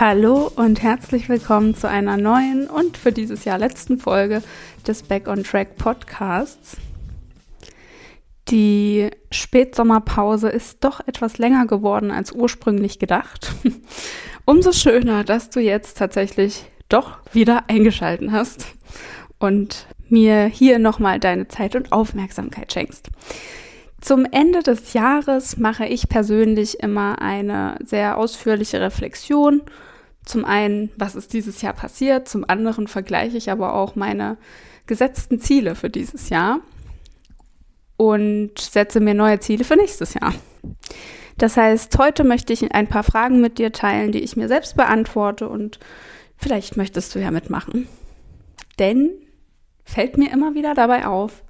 Hallo und herzlich willkommen zu einer neuen und für dieses Jahr letzten Folge des Back on Track Podcasts. Die Spätsommerpause ist doch etwas länger geworden als ursprünglich gedacht. Umso schöner, dass du jetzt tatsächlich doch wieder eingeschalten hast und mir hier nochmal deine Zeit und Aufmerksamkeit schenkst. Zum Ende des Jahres mache ich persönlich immer eine sehr ausführliche Reflexion. Zum einen, was ist dieses Jahr passiert, zum anderen vergleiche ich aber auch meine gesetzten Ziele für dieses Jahr und setze mir neue Ziele für nächstes Jahr. Das heißt, heute möchte ich ein paar Fragen mit dir teilen, die ich mir selbst beantworte und vielleicht möchtest du ja mitmachen. Denn fällt mir immer wieder dabei auf,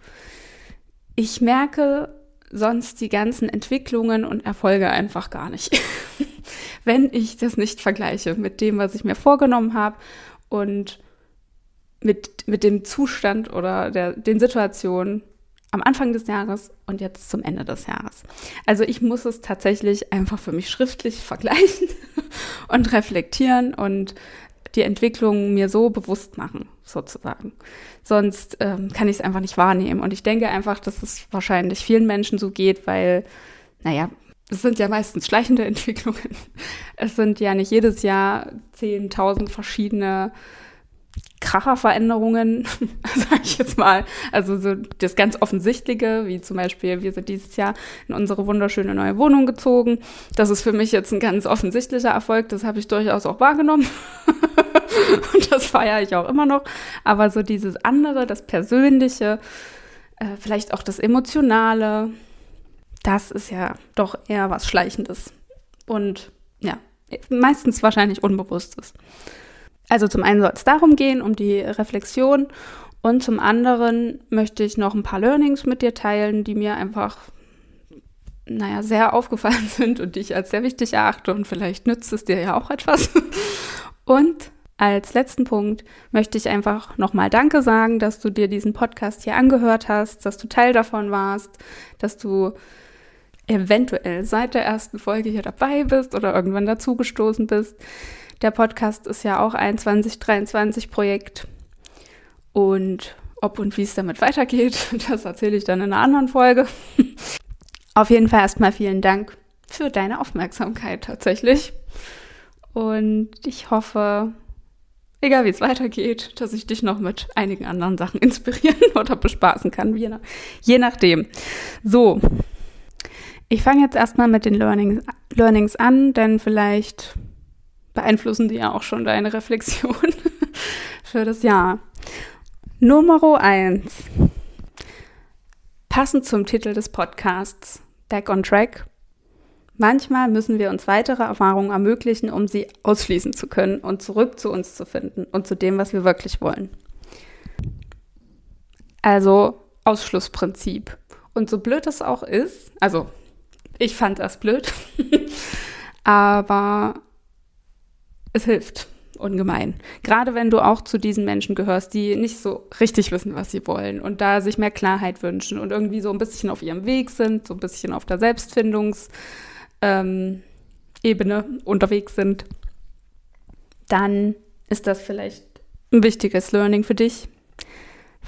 ich merke sonst die ganzen Entwicklungen und Erfolge einfach gar nicht, wenn ich das nicht vergleiche mit dem, was ich mir vorgenommen habe und mit, mit dem Zustand oder der, den Situationen am Anfang des Jahres und jetzt zum Ende des Jahres. Also ich muss es tatsächlich einfach für mich schriftlich vergleichen und reflektieren und die Entwicklung mir so bewusst machen, sozusagen. Sonst ähm, kann ich es einfach nicht wahrnehmen. Und ich denke einfach, dass es wahrscheinlich vielen Menschen so geht, weil, naja, es sind ja meistens schleichende Entwicklungen. Es sind ja nicht jedes Jahr 10.000 verschiedene Kracherveränderungen, sage ich jetzt mal. Also so das ganz Offensichtliche, wie zum Beispiel, wir sind dieses Jahr in unsere wunderschöne neue Wohnung gezogen. Das ist für mich jetzt ein ganz offensichtlicher Erfolg. Das habe ich durchaus auch wahrgenommen. Und das feiere ich auch immer noch. Aber so dieses andere, das Persönliche, äh, vielleicht auch das Emotionale, das ist ja doch eher was Schleichendes. Und ja, meistens wahrscheinlich Unbewusstes. Also zum einen soll es darum gehen, um die Reflexion und zum anderen möchte ich noch ein paar Learnings mit dir teilen, die mir einfach, naja, sehr aufgefallen sind und die ich als sehr wichtig erachte und vielleicht nützt es dir ja auch etwas. Und als letzten Punkt möchte ich einfach nochmal Danke sagen, dass du dir diesen Podcast hier angehört hast, dass du Teil davon warst, dass du eventuell seit der ersten Folge hier dabei bist oder irgendwann dazugestoßen bist. Der Podcast ist ja auch ein 2023-Projekt. Und ob und wie es damit weitergeht, das erzähle ich dann in einer anderen Folge. Auf jeden Fall erstmal vielen Dank für deine Aufmerksamkeit tatsächlich. Und ich hoffe, egal wie es weitergeht, dass ich dich noch mit einigen anderen Sachen inspirieren oder bespaßen kann, je, nach, je nachdem. So, ich fange jetzt erstmal mit den Learnings, Learnings an, denn vielleicht beeinflussen die ja auch schon deine Reflexion für das Jahr. Nummer eins. Passend zum Titel des Podcasts, Back on Track. Manchmal müssen wir uns weitere Erfahrungen ermöglichen, um sie ausschließen zu können und zurück zu uns zu finden und zu dem, was wir wirklich wollen. Also Ausschlussprinzip. Und so blöd es auch ist, also ich fand das blöd, aber es hilft ungemein. Gerade wenn du auch zu diesen Menschen gehörst, die nicht so richtig wissen, was sie wollen und da sich mehr Klarheit wünschen und irgendwie so ein bisschen auf ihrem Weg sind, so ein bisschen auf der Selbstfindungsebene ähm, unterwegs sind, dann ist das vielleicht ein wichtiges Learning für dich,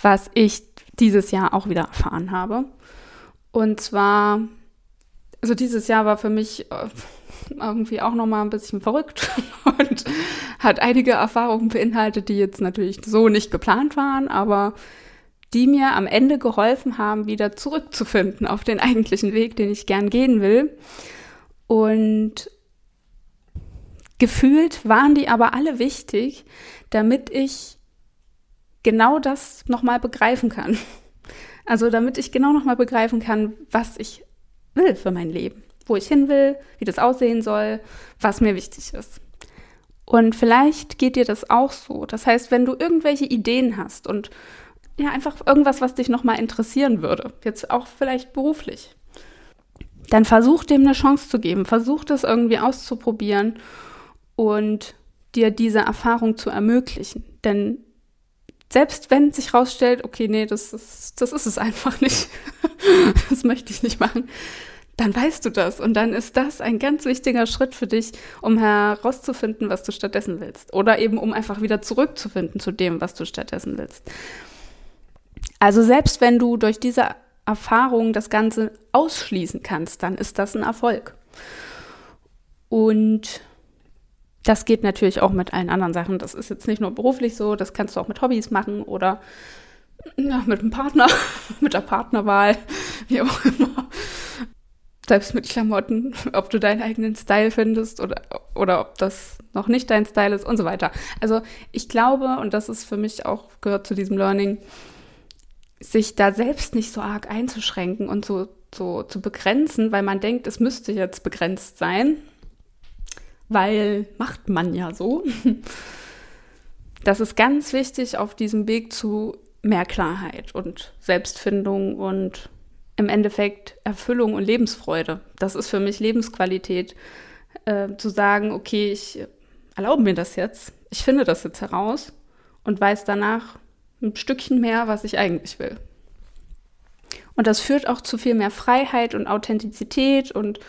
was ich dieses Jahr auch wieder erfahren habe. Und zwar, also dieses Jahr war für mich äh, irgendwie auch nochmal ein bisschen verrückt und hat einige Erfahrungen beinhaltet, die jetzt natürlich so nicht geplant waren, aber die mir am Ende geholfen haben, wieder zurückzufinden auf den eigentlichen Weg, den ich gern gehen will. Und gefühlt waren die aber alle wichtig, damit ich genau das nochmal begreifen kann. Also damit ich genau nochmal begreifen kann, was ich will für mein Leben wo ich hin will, wie das aussehen soll, was mir wichtig ist. Und vielleicht geht dir das auch so. Das heißt, wenn du irgendwelche Ideen hast und ja, einfach irgendwas, was dich nochmal interessieren würde, jetzt auch vielleicht beruflich, dann versuch dem eine Chance zu geben. Versuch das irgendwie auszuprobieren und dir diese Erfahrung zu ermöglichen. Denn selbst wenn sich rausstellt, okay, nee, das ist, das ist es einfach nicht, das möchte ich nicht machen, dann weißt du das. Und dann ist das ein ganz wichtiger Schritt für dich, um herauszufinden, was du stattdessen willst. Oder eben um einfach wieder zurückzufinden zu dem, was du stattdessen willst. Also selbst wenn du durch diese Erfahrung das Ganze ausschließen kannst, dann ist das ein Erfolg. Und das geht natürlich auch mit allen anderen Sachen. Das ist jetzt nicht nur beruflich so, das kannst du auch mit Hobbys machen oder ja, mit dem Partner, mit der Partnerwahl, wie auch immer. Selbst mit Klamotten, ob du deinen eigenen Style findest oder, oder ob das noch nicht dein Style ist und so weiter. Also ich glaube, und das ist für mich auch, gehört zu diesem Learning, sich da selbst nicht so arg einzuschränken und so, so zu begrenzen, weil man denkt, es müsste jetzt begrenzt sein, weil macht man ja so. Das ist ganz wichtig auf diesem Weg zu mehr Klarheit und Selbstfindung und im Endeffekt Erfüllung und Lebensfreude. Das ist für mich Lebensqualität, äh, zu sagen, okay, ich erlaube mir das jetzt, ich finde das jetzt heraus und weiß danach, ein Stückchen mehr, was ich eigentlich will. Und das führt auch zu viel mehr Freiheit und Authentizität und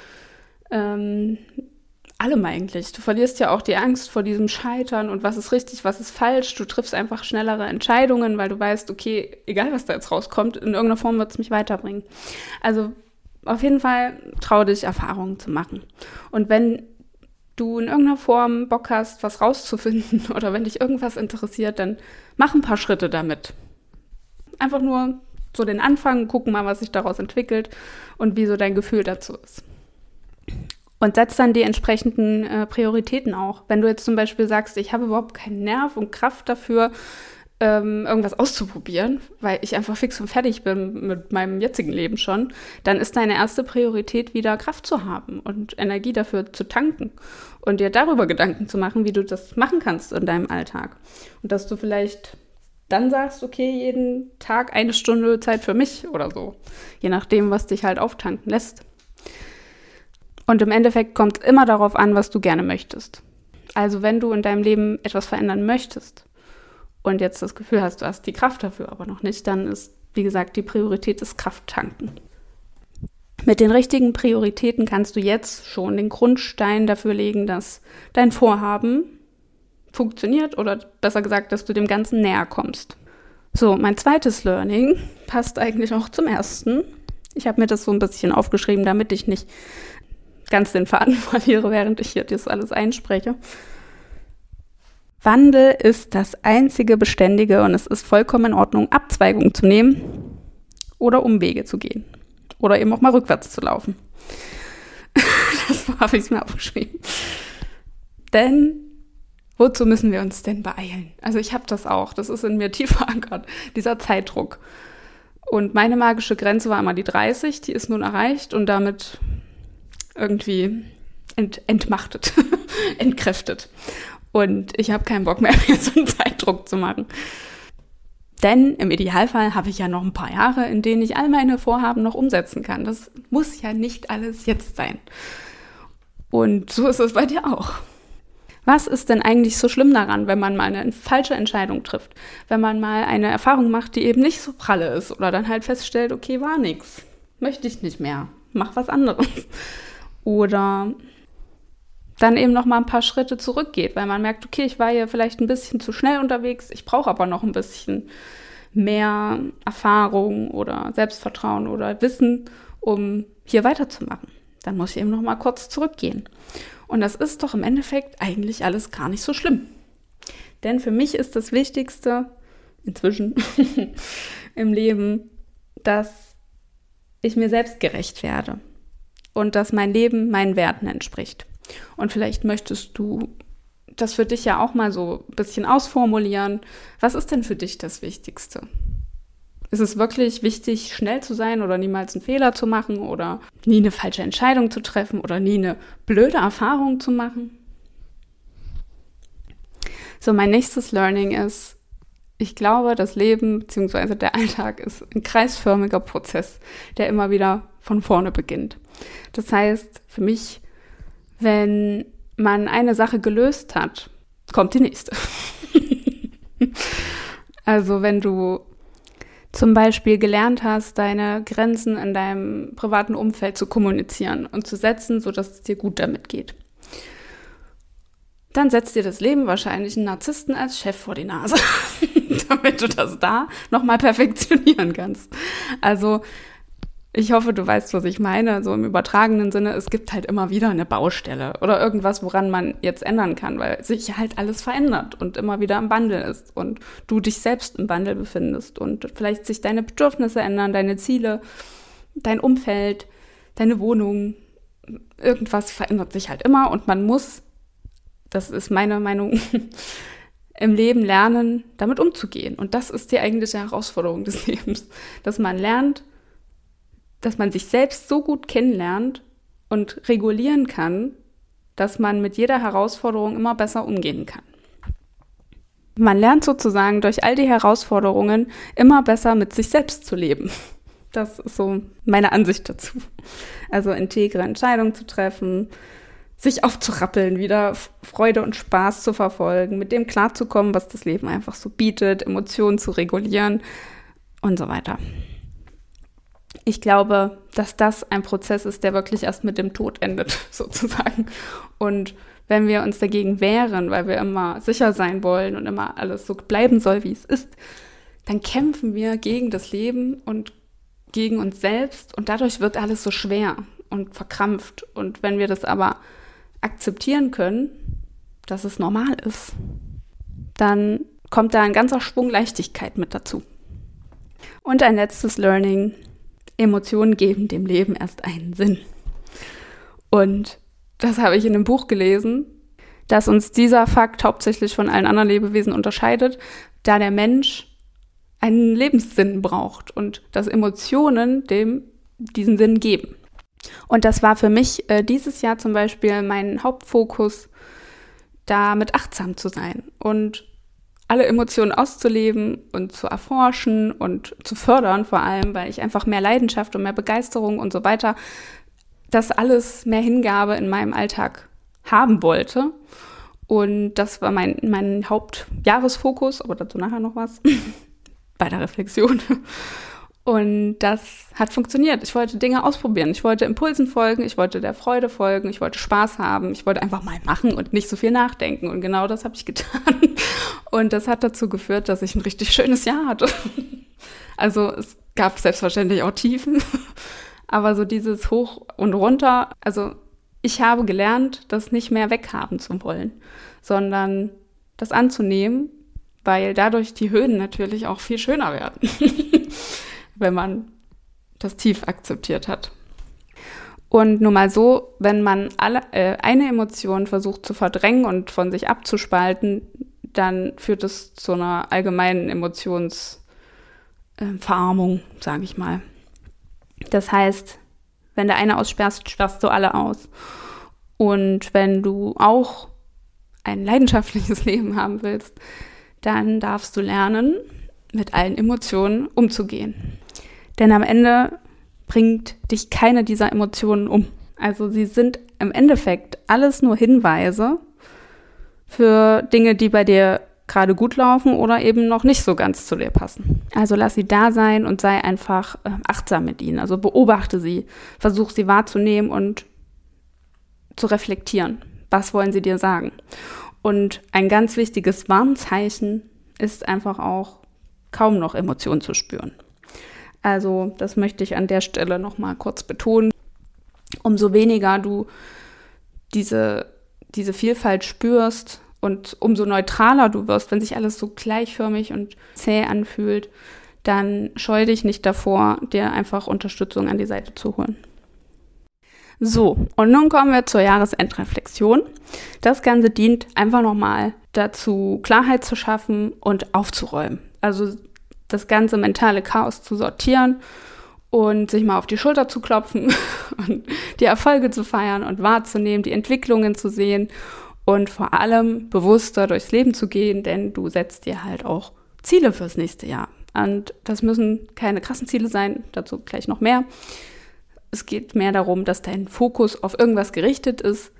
ähm, allem eigentlich. Du verlierst ja auch die Angst vor diesem Scheitern und was ist richtig, was ist falsch. Du triffst einfach schnellere Entscheidungen, weil du weißt, okay, egal was da jetzt rauskommt, in irgendeiner Form wird es mich weiterbringen. Also auf jeden Fall trau dich, Erfahrungen zu machen. Und wenn du in irgendeiner Form Bock hast, was rauszufinden oder wenn dich irgendwas interessiert, dann mach ein paar Schritte damit. Einfach nur so den Anfang, gucken mal, was sich daraus entwickelt und wie so dein Gefühl dazu ist. Und setz dann die entsprechenden äh, Prioritäten auch. Wenn du jetzt zum Beispiel sagst, ich habe überhaupt keinen Nerv und Kraft dafür, ähm, irgendwas auszuprobieren, weil ich einfach fix und fertig bin mit meinem jetzigen Leben schon, dann ist deine erste Priorität wieder Kraft zu haben und Energie dafür zu tanken und dir darüber Gedanken zu machen, wie du das machen kannst in deinem Alltag. Und dass du vielleicht dann sagst, okay, jeden Tag eine Stunde Zeit für mich oder so, je nachdem, was dich halt auftanken lässt. Und im Endeffekt kommt es immer darauf an, was du gerne möchtest. Also wenn du in deinem Leben etwas verändern möchtest, und jetzt das Gefühl hast, du hast die Kraft dafür aber noch nicht, dann ist, wie gesagt, die Priorität das Krafttanken. Mit den richtigen Prioritäten kannst du jetzt schon den Grundstein dafür legen, dass dein Vorhaben funktioniert oder besser gesagt, dass du dem Ganzen näher kommst. So, mein zweites Learning passt eigentlich auch zum ersten. Ich habe mir das so ein bisschen aufgeschrieben, damit ich nicht ganz den Faden verliere, während ich hier das alles einspreche. Wandel ist das einzige Beständige und es ist vollkommen in Ordnung, Abzweigungen zu nehmen oder Umwege zu gehen. Oder eben auch mal rückwärts zu laufen. das habe ich mir aufgeschrieben. Denn wozu müssen wir uns denn beeilen? Also ich habe das auch, das ist in mir tief verankert, dieser Zeitdruck. Und meine magische Grenze war immer die 30, die ist nun erreicht und damit irgendwie ent entmachtet, entkräftet. Und ich habe keinen Bock mehr, mir so einen Zeitdruck zu machen. Denn im Idealfall habe ich ja noch ein paar Jahre, in denen ich all meine Vorhaben noch umsetzen kann. Das muss ja nicht alles jetzt sein. Und so ist es bei dir auch. Was ist denn eigentlich so schlimm daran, wenn man mal eine falsche Entscheidung trifft? Wenn man mal eine Erfahrung macht, die eben nicht so pralle ist oder dann halt feststellt, okay, war nix. Möchte ich nicht mehr. Mach was anderes. Oder dann eben noch mal ein paar Schritte zurückgeht, weil man merkt, okay, ich war hier vielleicht ein bisschen zu schnell unterwegs, ich brauche aber noch ein bisschen mehr Erfahrung oder Selbstvertrauen oder Wissen, um hier weiterzumachen. Dann muss ich eben noch mal kurz zurückgehen. Und das ist doch im Endeffekt eigentlich alles gar nicht so schlimm. Denn für mich ist das Wichtigste inzwischen im Leben, dass ich mir selbst gerecht werde und dass mein Leben meinen Werten entspricht. Und vielleicht möchtest du das für dich ja auch mal so ein bisschen ausformulieren. Was ist denn für dich das Wichtigste? Ist es wirklich wichtig, schnell zu sein oder niemals einen Fehler zu machen oder nie eine falsche Entscheidung zu treffen oder nie eine blöde Erfahrung zu machen? So, mein nächstes Learning ist, ich glaube, das Leben bzw. der Alltag ist ein kreisförmiger Prozess, der immer wieder von vorne beginnt. Das heißt, für mich wenn man eine Sache gelöst hat, kommt die nächste. also wenn du zum Beispiel gelernt hast, deine Grenzen in deinem privaten Umfeld zu kommunizieren und zu setzen, sodass es dir gut damit geht. Dann setzt dir das Leben wahrscheinlich einen Narzissten als Chef vor die Nase, damit du das da nochmal perfektionieren kannst. Also ich hoffe, du weißt, was ich meine. So im übertragenen Sinne, es gibt halt immer wieder eine Baustelle oder irgendwas, woran man jetzt ändern kann, weil sich halt alles verändert und immer wieder im Wandel ist und du dich selbst im Wandel befindest und vielleicht sich deine Bedürfnisse ändern, deine Ziele, dein Umfeld, deine Wohnung. Irgendwas verändert sich halt immer und man muss, das ist meine Meinung, im Leben lernen, damit umzugehen. Und das ist die eigentliche Herausforderung des Lebens, dass man lernt, dass man sich selbst so gut kennenlernt und regulieren kann, dass man mit jeder Herausforderung immer besser umgehen kann. Man lernt sozusagen durch all die Herausforderungen immer besser mit sich selbst zu leben. Das ist so meine Ansicht dazu. Also integre Entscheidungen zu treffen, sich aufzurappeln, wieder Freude und Spaß zu verfolgen, mit dem klarzukommen, was das Leben einfach so bietet, Emotionen zu regulieren und so weiter ich glaube, dass das ein Prozess ist, der wirklich erst mit dem Tod endet, sozusagen. Und wenn wir uns dagegen wehren, weil wir immer sicher sein wollen und immer alles so bleiben soll, wie es ist, dann kämpfen wir gegen das Leben und gegen uns selbst und dadurch wird alles so schwer und verkrampft. Und wenn wir das aber akzeptieren können, dass es normal ist, dann kommt da ein ganzer Schwung Leichtigkeit mit dazu. Und ein letztes Learning, Emotionen geben dem Leben erst einen Sinn. Und das habe ich in einem Buch gelesen, dass uns dieser Fakt hauptsächlich von allen anderen Lebewesen unterscheidet, da der Mensch einen Lebenssinn braucht und dass Emotionen dem diesen Sinn geben. Und das war für mich äh, dieses Jahr zum Beispiel mein Hauptfokus, da mit achtsam zu sein und alle Emotionen auszuleben und zu erforschen und zu fördern, vor allem, weil ich einfach mehr Leidenschaft und mehr Begeisterung und so weiter, das alles mehr Hingabe in meinem Alltag haben wollte. Und das war mein, mein Hauptjahresfokus, aber dazu nachher noch was bei der Reflexion. Und das hat funktioniert. Ich wollte Dinge ausprobieren. Ich wollte Impulsen folgen. Ich wollte der Freude folgen. Ich wollte Spaß haben. Ich wollte einfach mal machen und nicht so viel nachdenken. Und genau das habe ich getan. Und das hat dazu geführt, dass ich ein richtig schönes Jahr hatte. Also es gab selbstverständlich auch Tiefen. Aber so dieses Hoch und runter. Also ich habe gelernt, das nicht mehr weghaben zu wollen, sondern das anzunehmen, weil dadurch die Höhen natürlich auch viel schöner werden. Wenn man das tief akzeptiert hat. Und nur mal so, wenn man alle, äh, eine Emotion versucht zu verdrängen und von sich abzuspalten, dann führt es zu einer allgemeinen Emotionsverarmung, äh, sage ich mal. Das heißt, wenn der eine aussperrst, sperrst du alle aus. Und wenn du auch ein leidenschaftliches Leben haben willst, dann darfst du lernen, mit allen Emotionen umzugehen. Denn am Ende bringt dich keine dieser Emotionen um. Also sie sind im Endeffekt alles nur Hinweise für Dinge, die bei dir gerade gut laufen oder eben noch nicht so ganz zu dir passen. Also lass sie da sein und sei einfach äh, achtsam mit ihnen. Also beobachte sie, versuch sie wahrzunehmen und zu reflektieren. Was wollen sie dir sagen? Und ein ganz wichtiges Warnzeichen ist einfach auch kaum noch Emotionen zu spüren. Also das möchte ich an der Stelle nochmal kurz betonen. Umso weniger du diese, diese Vielfalt spürst und umso neutraler du wirst, wenn sich alles so gleichförmig und zäh anfühlt, dann scheu dich nicht davor, dir einfach Unterstützung an die Seite zu holen. So, und nun kommen wir zur Jahresendreflexion. Das Ganze dient einfach nochmal dazu, Klarheit zu schaffen und aufzuräumen. Also das ganze mentale Chaos zu sortieren und sich mal auf die Schulter zu klopfen und die Erfolge zu feiern und wahrzunehmen, die Entwicklungen zu sehen und vor allem bewusster durchs Leben zu gehen, denn du setzt dir halt auch Ziele fürs nächste Jahr. Und das müssen keine krassen Ziele sein, dazu gleich noch mehr. Es geht mehr darum, dass dein Fokus auf irgendwas gerichtet ist,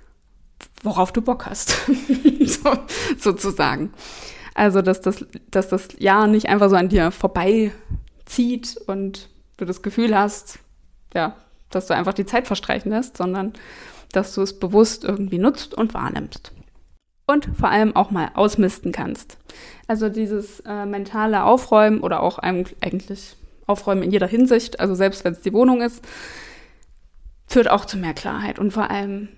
worauf du Bock hast, so, sozusagen. Also, dass das, dass das Jahr nicht einfach so an dir vorbeizieht zieht und du das Gefühl hast, ja, dass du einfach die Zeit verstreichen lässt, sondern dass du es bewusst irgendwie nutzt und wahrnimmst. Und vor allem auch mal ausmisten kannst. Also dieses äh, mentale Aufräumen oder auch eigentlich Aufräumen in jeder Hinsicht, also selbst wenn es die Wohnung ist, führt auch zu mehr Klarheit und vor allem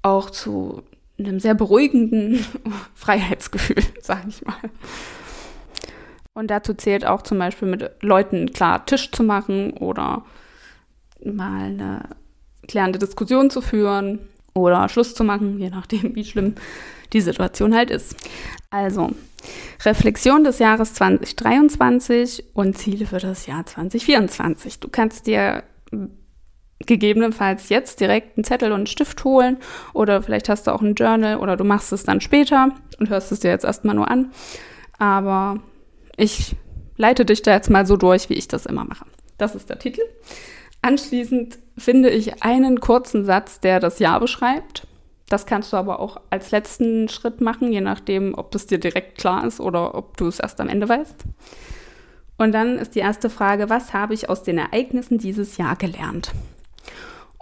auch zu einem sehr beruhigenden Freiheitsgefühl, sage ich mal. Und dazu zählt auch zum Beispiel mit Leuten klar Tisch zu machen oder mal eine klärende Diskussion zu führen oder Schluss zu machen, je nachdem, wie schlimm die Situation halt ist. Also, Reflexion des Jahres 2023 und Ziele für das Jahr 2024. Du kannst dir gegebenenfalls jetzt direkt einen Zettel und einen Stift holen oder vielleicht hast du auch ein Journal oder du machst es dann später und hörst es dir jetzt erstmal nur an. Aber ich leite dich da jetzt mal so durch, wie ich das immer mache. Das ist der Titel. Anschließend finde ich einen kurzen Satz, der das Jahr beschreibt. Das kannst du aber auch als letzten Schritt machen, je nachdem, ob das dir direkt klar ist oder ob du es erst am Ende weißt. Und dann ist die erste Frage, was habe ich aus den Ereignissen dieses Jahr gelernt?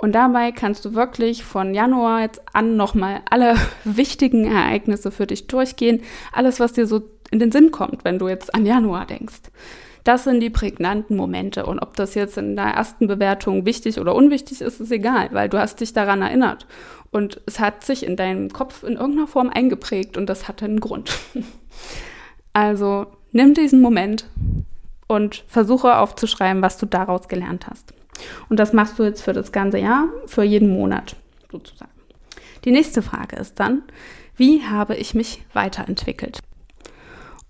Und dabei kannst du wirklich von Januar jetzt an nochmal alle wichtigen Ereignisse für dich durchgehen. Alles, was dir so in den Sinn kommt, wenn du jetzt an Januar denkst. Das sind die prägnanten Momente. Und ob das jetzt in der ersten Bewertung wichtig oder unwichtig ist, ist egal, weil du hast dich daran erinnert. Und es hat sich in deinem Kopf in irgendeiner Form eingeprägt und das hat einen Grund. Also nimm diesen Moment und versuche aufzuschreiben, was du daraus gelernt hast. Und das machst du jetzt für das ganze Jahr, für jeden Monat sozusagen. Die nächste Frage ist dann, wie habe ich mich weiterentwickelt?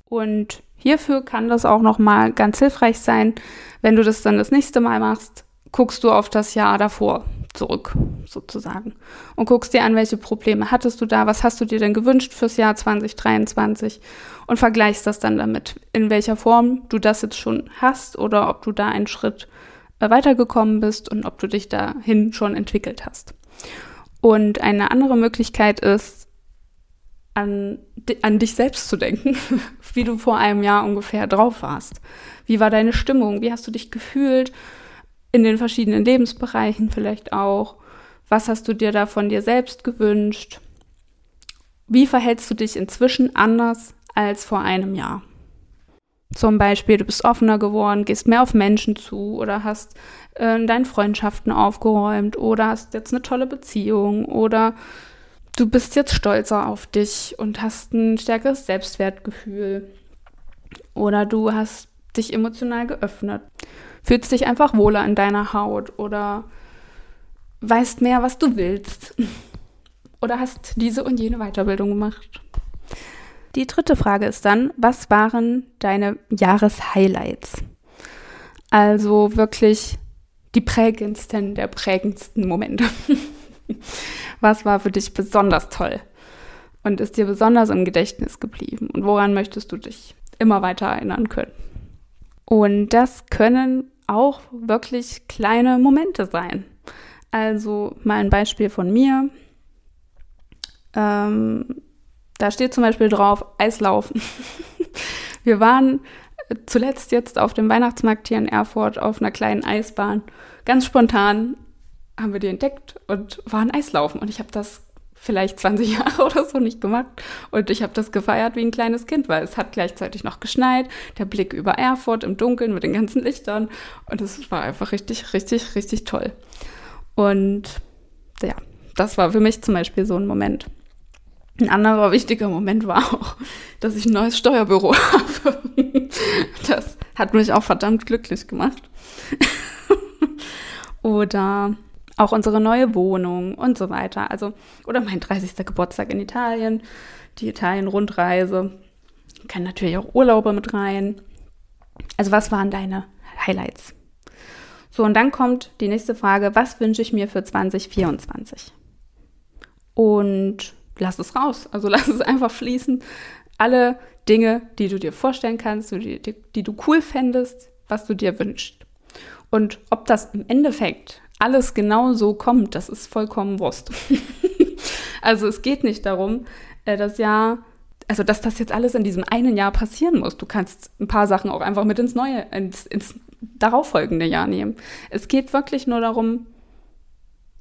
Und hierfür kann das auch noch mal ganz hilfreich sein, wenn du das dann das nächste Mal machst, guckst du auf das Jahr davor zurück sozusagen und guckst dir an, welche Probleme hattest du da, was hast du dir denn gewünscht fürs Jahr 2023 und vergleichst das dann damit, in welcher Form du das jetzt schon hast oder ob du da einen Schritt weitergekommen bist und ob du dich dahin schon entwickelt hast. Und eine andere Möglichkeit ist, an, an dich selbst zu denken, wie du vor einem Jahr ungefähr drauf warst. Wie war deine Stimmung? Wie hast du dich gefühlt? In den verschiedenen Lebensbereichen vielleicht auch. Was hast du dir da von dir selbst gewünscht? Wie verhältst du dich inzwischen anders als vor einem Jahr? Zum Beispiel, du bist offener geworden, gehst mehr auf Menschen zu oder hast äh, in deinen Freundschaften aufgeräumt oder hast jetzt eine tolle Beziehung oder du bist jetzt stolzer auf dich und hast ein stärkeres Selbstwertgefühl oder du hast dich emotional geöffnet, fühlst dich einfach wohler in deiner Haut oder weißt mehr, was du willst oder hast diese und jene Weiterbildung gemacht. Die dritte Frage ist dann, was waren deine Jahreshighlights? Also wirklich die prägendsten der prägendsten Momente. was war für dich besonders toll und ist dir besonders im Gedächtnis geblieben? Und woran möchtest du dich immer weiter erinnern können? Und das können auch wirklich kleine Momente sein. Also mal ein Beispiel von mir. Ähm, da steht zum Beispiel drauf Eislaufen. Wir waren zuletzt jetzt auf dem Weihnachtsmarkt hier in Erfurt auf einer kleinen Eisbahn. Ganz spontan haben wir die entdeckt und waren Eislaufen. Und ich habe das vielleicht 20 Jahre oder so nicht gemacht. Und ich habe das gefeiert wie ein kleines Kind, weil es hat gleichzeitig noch geschneit, der Blick über Erfurt im Dunkeln mit den ganzen Lichtern. Und es war einfach richtig, richtig, richtig toll. Und ja, das war für mich zum Beispiel so ein Moment. Ein anderer wichtiger Moment war auch, dass ich ein neues Steuerbüro habe. Das hat mich auch verdammt glücklich gemacht. Oder auch unsere neue Wohnung und so weiter. Also, oder mein 30. Geburtstag in Italien, die Italien-Rundreise. Kann natürlich auch Urlaube mit rein. Also, was waren deine Highlights? So, und dann kommt die nächste Frage: Was wünsche ich mir für 2024? Und lass es raus. Also lass es einfach fließen. Alle Dinge, die du dir vorstellen kannst, die, die, die du cool fändest, was du dir wünschst. Und ob das im Endeffekt alles genau so kommt, das ist vollkommen Wurst. also es geht nicht darum, äh, das Jahr also dass das jetzt alles in diesem einen Jahr passieren muss. Du kannst ein paar Sachen auch einfach mit ins neue, ins, ins darauffolgende Jahr nehmen. Es geht wirklich nur darum,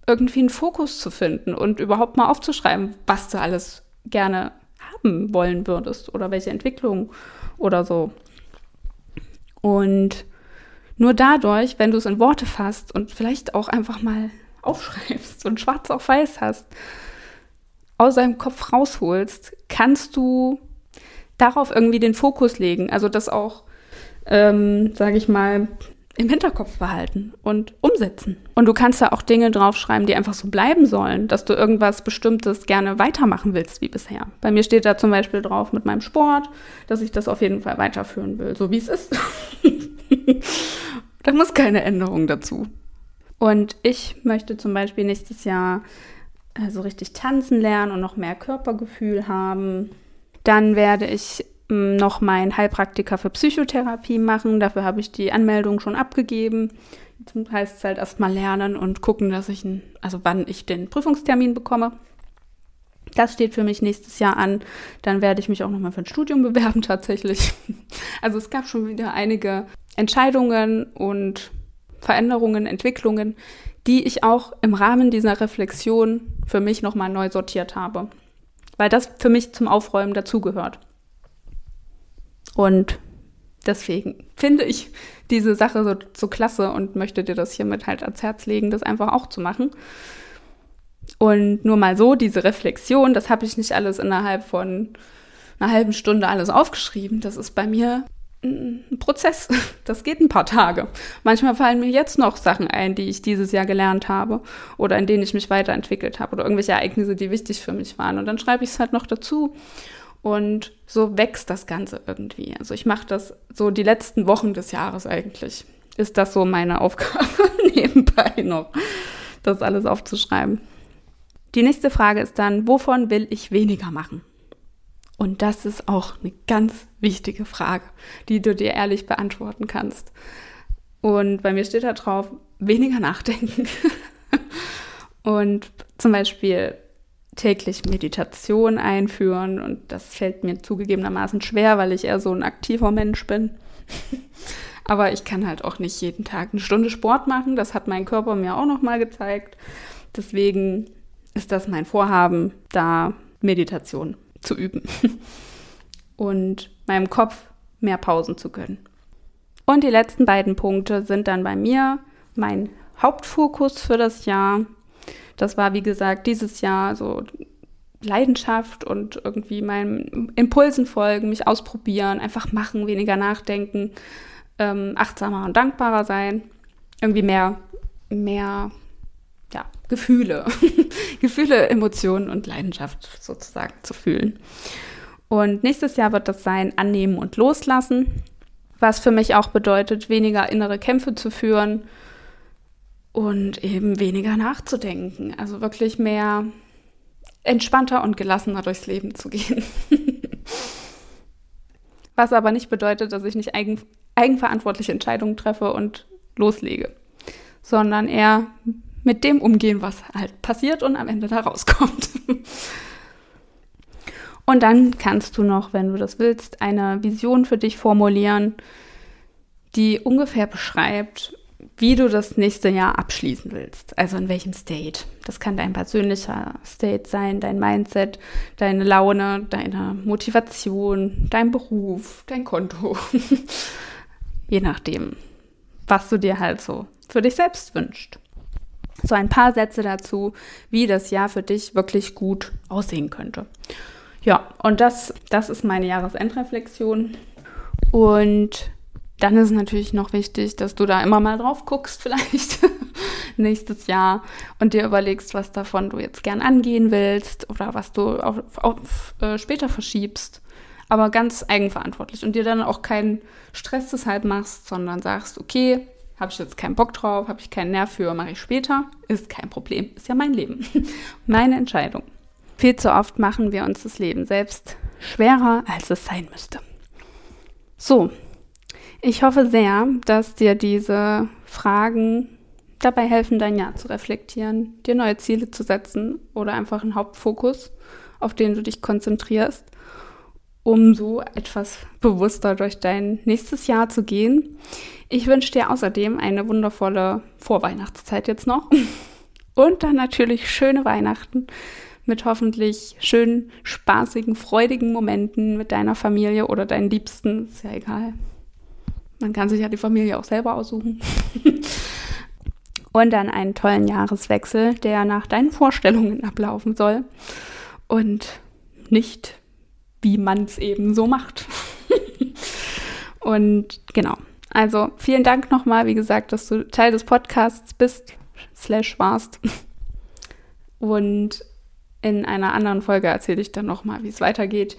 irgendwie einen Fokus zu finden und überhaupt mal aufzuschreiben, was du alles gerne haben wollen würdest oder welche Entwicklung oder so. Und nur dadurch, wenn du es in Worte fasst und vielleicht auch einfach mal aufschreibst und schwarz auf weiß hast, aus deinem Kopf rausholst, kannst du darauf irgendwie den Fokus legen. Also das auch, ähm, sage ich mal, im Hinterkopf behalten und umsetzen. Und du kannst da auch Dinge draufschreiben, die einfach so bleiben sollen, dass du irgendwas Bestimmtes gerne weitermachen willst wie bisher. Bei mir steht da zum Beispiel drauf mit meinem Sport, dass ich das auf jeden Fall weiterführen will, so wie es ist. da muss keine Änderung dazu. Und ich möchte zum Beispiel nächstes Jahr so also richtig tanzen lernen und noch mehr Körpergefühl haben. Dann werde ich noch meinen Heilpraktiker für Psychotherapie machen. Dafür habe ich die Anmeldung schon abgegeben. Jetzt heißt es halt erstmal lernen und gucken, dass ich, ein, also wann ich den Prüfungstermin bekomme. Das steht für mich nächstes Jahr an. Dann werde ich mich auch nochmal für ein Studium bewerben tatsächlich. Also es gab schon wieder einige Entscheidungen und Veränderungen, Entwicklungen, die ich auch im Rahmen dieser Reflexion für mich nochmal neu sortiert habe. Weil das für mich zum Aufräumen dazugehört. Und deswegen finde ich diese Sache so, so klasse und möchte dir das hiermit halt ans Herz legen, das einfach auch zu machen. Und nur mal so, diese Reflexion, das habe ich nicht alles innerhalb von einer halben Stunde alles aufgeschrieben. Das ist bei mir ein Prozess. Das geht ein paar Tage. Manchmal fallen mir jetzt noch Sachen ein, die ich dieses Jahr gelernt habe oder in denen ich mich weiterentwickelt habe oder irgendwelche Ereignisse, die wichtig für mich waren. Und dann schreibe ich es halt noch dazu. Und so wächst das Ganze irgendwie. Also ich mache das so die letzten Wochen des Jahres eigentlich. Ist das so meine Aufgabe nebenbei noch, das alles aufzuschreiben. Die nächste Frage ist dann, wovon will ich weniger machen? Und das ist auch eine ganz wichtige Frage, die du dir ehrlich beantworten kannst. Und bei mir steht da drauf, weniger nachdenken. Und zum Beispiel täglich Meditation einführen und das fällt mir zugegebenermaßen schwer, weil ich eher so ein aktiver Mensch bin. Aber ich kann halt auch nicht jeden Tag eine Stunde Sport machen. Das hat mein Körper mir auch noch mal gezeigt. Deswegen ist das mein Vorhaben, da Meditation zu üben und meinem Kopf mehr Pausen zu gönnen. Und die letzten beiden Punkte sind dann bei mir mein Hauptfokus für das Jahr das war, wie gesagt, dieses Jahr so Leidenschaft und irgendwie meinen Impulsen folgen, mich ausprobieren, einfach machen, weniger nachdenken, ähm, achtsamer und dankbarer sein, irgendwie mehr, mehr, ja, Gefühle, Gefühle, Emotionen und Leidenschaft sozusagen zu fühlen. Und nächstes Jahr wird das sein Annehmen und Loslassen, was für mich auch bedeutet, weniger innere Kämpfe zu führen, und eben weniger nachzudenken. Also wirklich mehr entspannter und gelassener durchs Leben zu gehen. Was aber nicht bedeutet, dass ich nicht eigen, eigenverantwortliche Entscheidungen treffe und loslege, sondern eher mit dem umgehen, was halt passiert und am Ende da rauskommt. Und dann kannst du noch, wenn du das willst, eine Vision für dich formulieren, die ungefähr beschreibt, wie du das nächste Jahr abschließen willst. Also in welchem State. Das kann dein persönlicher State sein, dein Mindset, deine Laune, deine Motivation, dein Beruf, dein Konto. Je nachdem, was du dir halt so für dich selbst wünschst. So ein paar Sätze dazu, wie das Jahr für dich wirklich gut aussehen könnte. Ja, und das, das ist meine Jahresendreflexion. Und dann ist es natürlich noch wichtig, dass du da immer mal drauf guckst, vielleicht nächstes Jahr und dir überlegst, was davon du jetzt gern angehen willst oder was du auf, auf äh, später verschiebst. Aber ganz eigenverantwortlich und dir dann auch keinen Stress deshalb machst, sondern sagst, okay, habe ich jetzt keinen Bock drauf, habe ich keinen Nerv für, mache ich später, ist kein Problem, ist ja mein Leben, meine Entscheidung. Viel zu oft machen wir uns das Leben selbst schwerer, als es sein müsste. So, ich hoffe sehr, dass dir diese Fragen dabei helfen, dein Jahr zu reflektieren, dir neue Ziele zu setzen oder einfach einen Hauptfokus, auf den du dich konzentrierst. um so etwas bewusster durch dein nächstes Jahr zu gehen. Ich wünsche dir außerdem eine wundervolle Vorweihnachtszeit jetzt noch und dann natürlich schöne Weihnachten mit hoffentlich schönen, spaßigen, freudigen Momenten mit deiner Familie oder deinen Liebsten. Ist ja egal. Man kann sich ja die Familie auch selber aussuchen. und dann einen tollen Jahreswechsel, der nach deinen Vorstellungen ablaufen soll und nicht, wie man es eben so macht. und genau. Also vielen Dank nochmal, wie gesagt, dass du Teil des Podcasts bist, slash warst. Und in einer anderen Folge erzähle ich dann nochmal, wie es weitergeht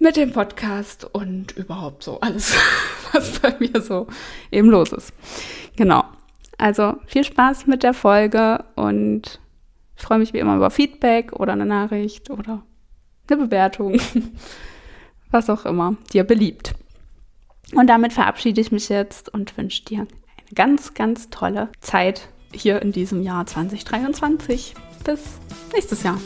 mit dem Podcast und überhaupt so alles, was bei mir so eben los ist. Genau. Also viel Spaß mit der Folge und ich freue mich wie immer über Feedback oder eine Nachricht oder eine Bewertung, was auch immer dir beliebt. Und damit verabschiede ich mich jetzt und wünsche dir eine ganz, ganz tolle Zeit hier in diesem Jahr 2023. Bis nächstes Jahr.